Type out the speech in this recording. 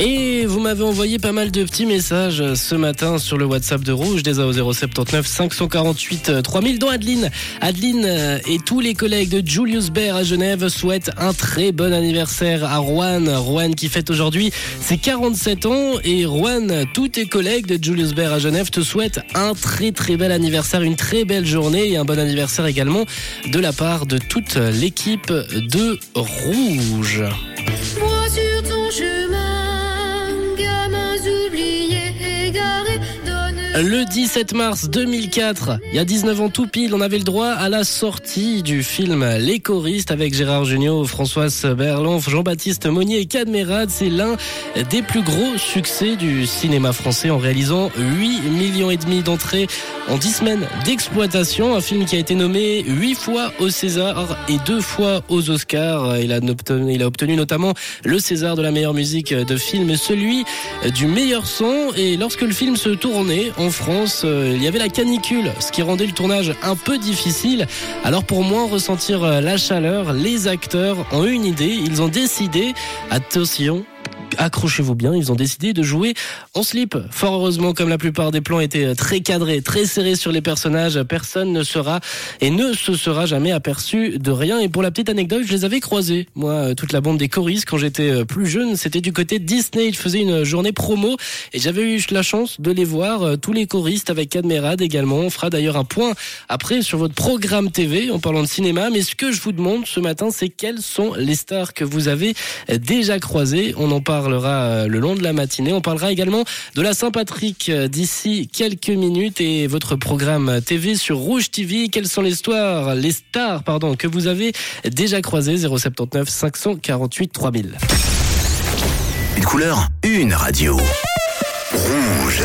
Et vous m'avez envoyé pas mal de petits messages ce matin sur le WhatsApp de Rouge, des AO 079 548 3000, dont Adeline. Adeline euh, et tous les collègues de Julius Baer à Genève souhaitent un très bon anniversaire à Rouen. Rouen qui fête aujourd'hui ses 47 ans. Et Rouen, tous tes collègues de Julius Baer à Genève te souhaitent un très très bel anniversaire, une très belle journée et un bon anniversaire également de la part de toute l'équipe de Rouge. Le 17 mars 2004, il y a 19 ans tout pile, on avait le droit à la sortie du film Les choristes avec Gérard Jugnot, Françoise Berlon, Jean-Baptiste Monnier et Cadmerade. C'est l'un des plus gros succès du cinéma français en réalisant 8 millions et demi d'entrées en 10 semaines d'exploitation. Un film qui a été nommé 8 fois au César et 2 fois aux Oscars. Il a obtenu, notamment le César de la meilleure musique de film celui du meilleur son. Et lorsque le film se tournait en France, euh, il y avait la canicule, ce qui rendait le tournage un peu difficile. Alors pour moins ressentir euh, la chaleur, les acteurs ont eu une idée. Ils ont décidé, attention, accrochez-vous bien, ils ont décidé de jouer en slip. Fort heureusement, comme la plupart des plans étaient très cadrés, très serrés sur les personnages, personne ne sera et ne se sera jamais aperçu de rien. Et pour la petite anecdote, je les avais croisés, moi, euh, toute la bande des choristes, quand j'étais euh, plus jeune. C'était du côté Disney. Ils faisaient une journée promo et j'avais eu la chance de les voir, euh, tous les choristes avec Cadmerade également. On fera d'ailleurs un point après sur votre programme TV en parlant de cinéma. Mais ce que je vous demande ce matin, c'est quelles sont les stars que vous avez déjà croisées. On en parlera euh, le long de la matinée. On parlera également de la Saint-Patrick euh, d'ici quelques minutes et votre programme TV sur Rouge TV. Quelles sont les stars, les stars, pardon, que vous avez déjà croisées? 079 548 3000. Une couleur, une radio. Rouge.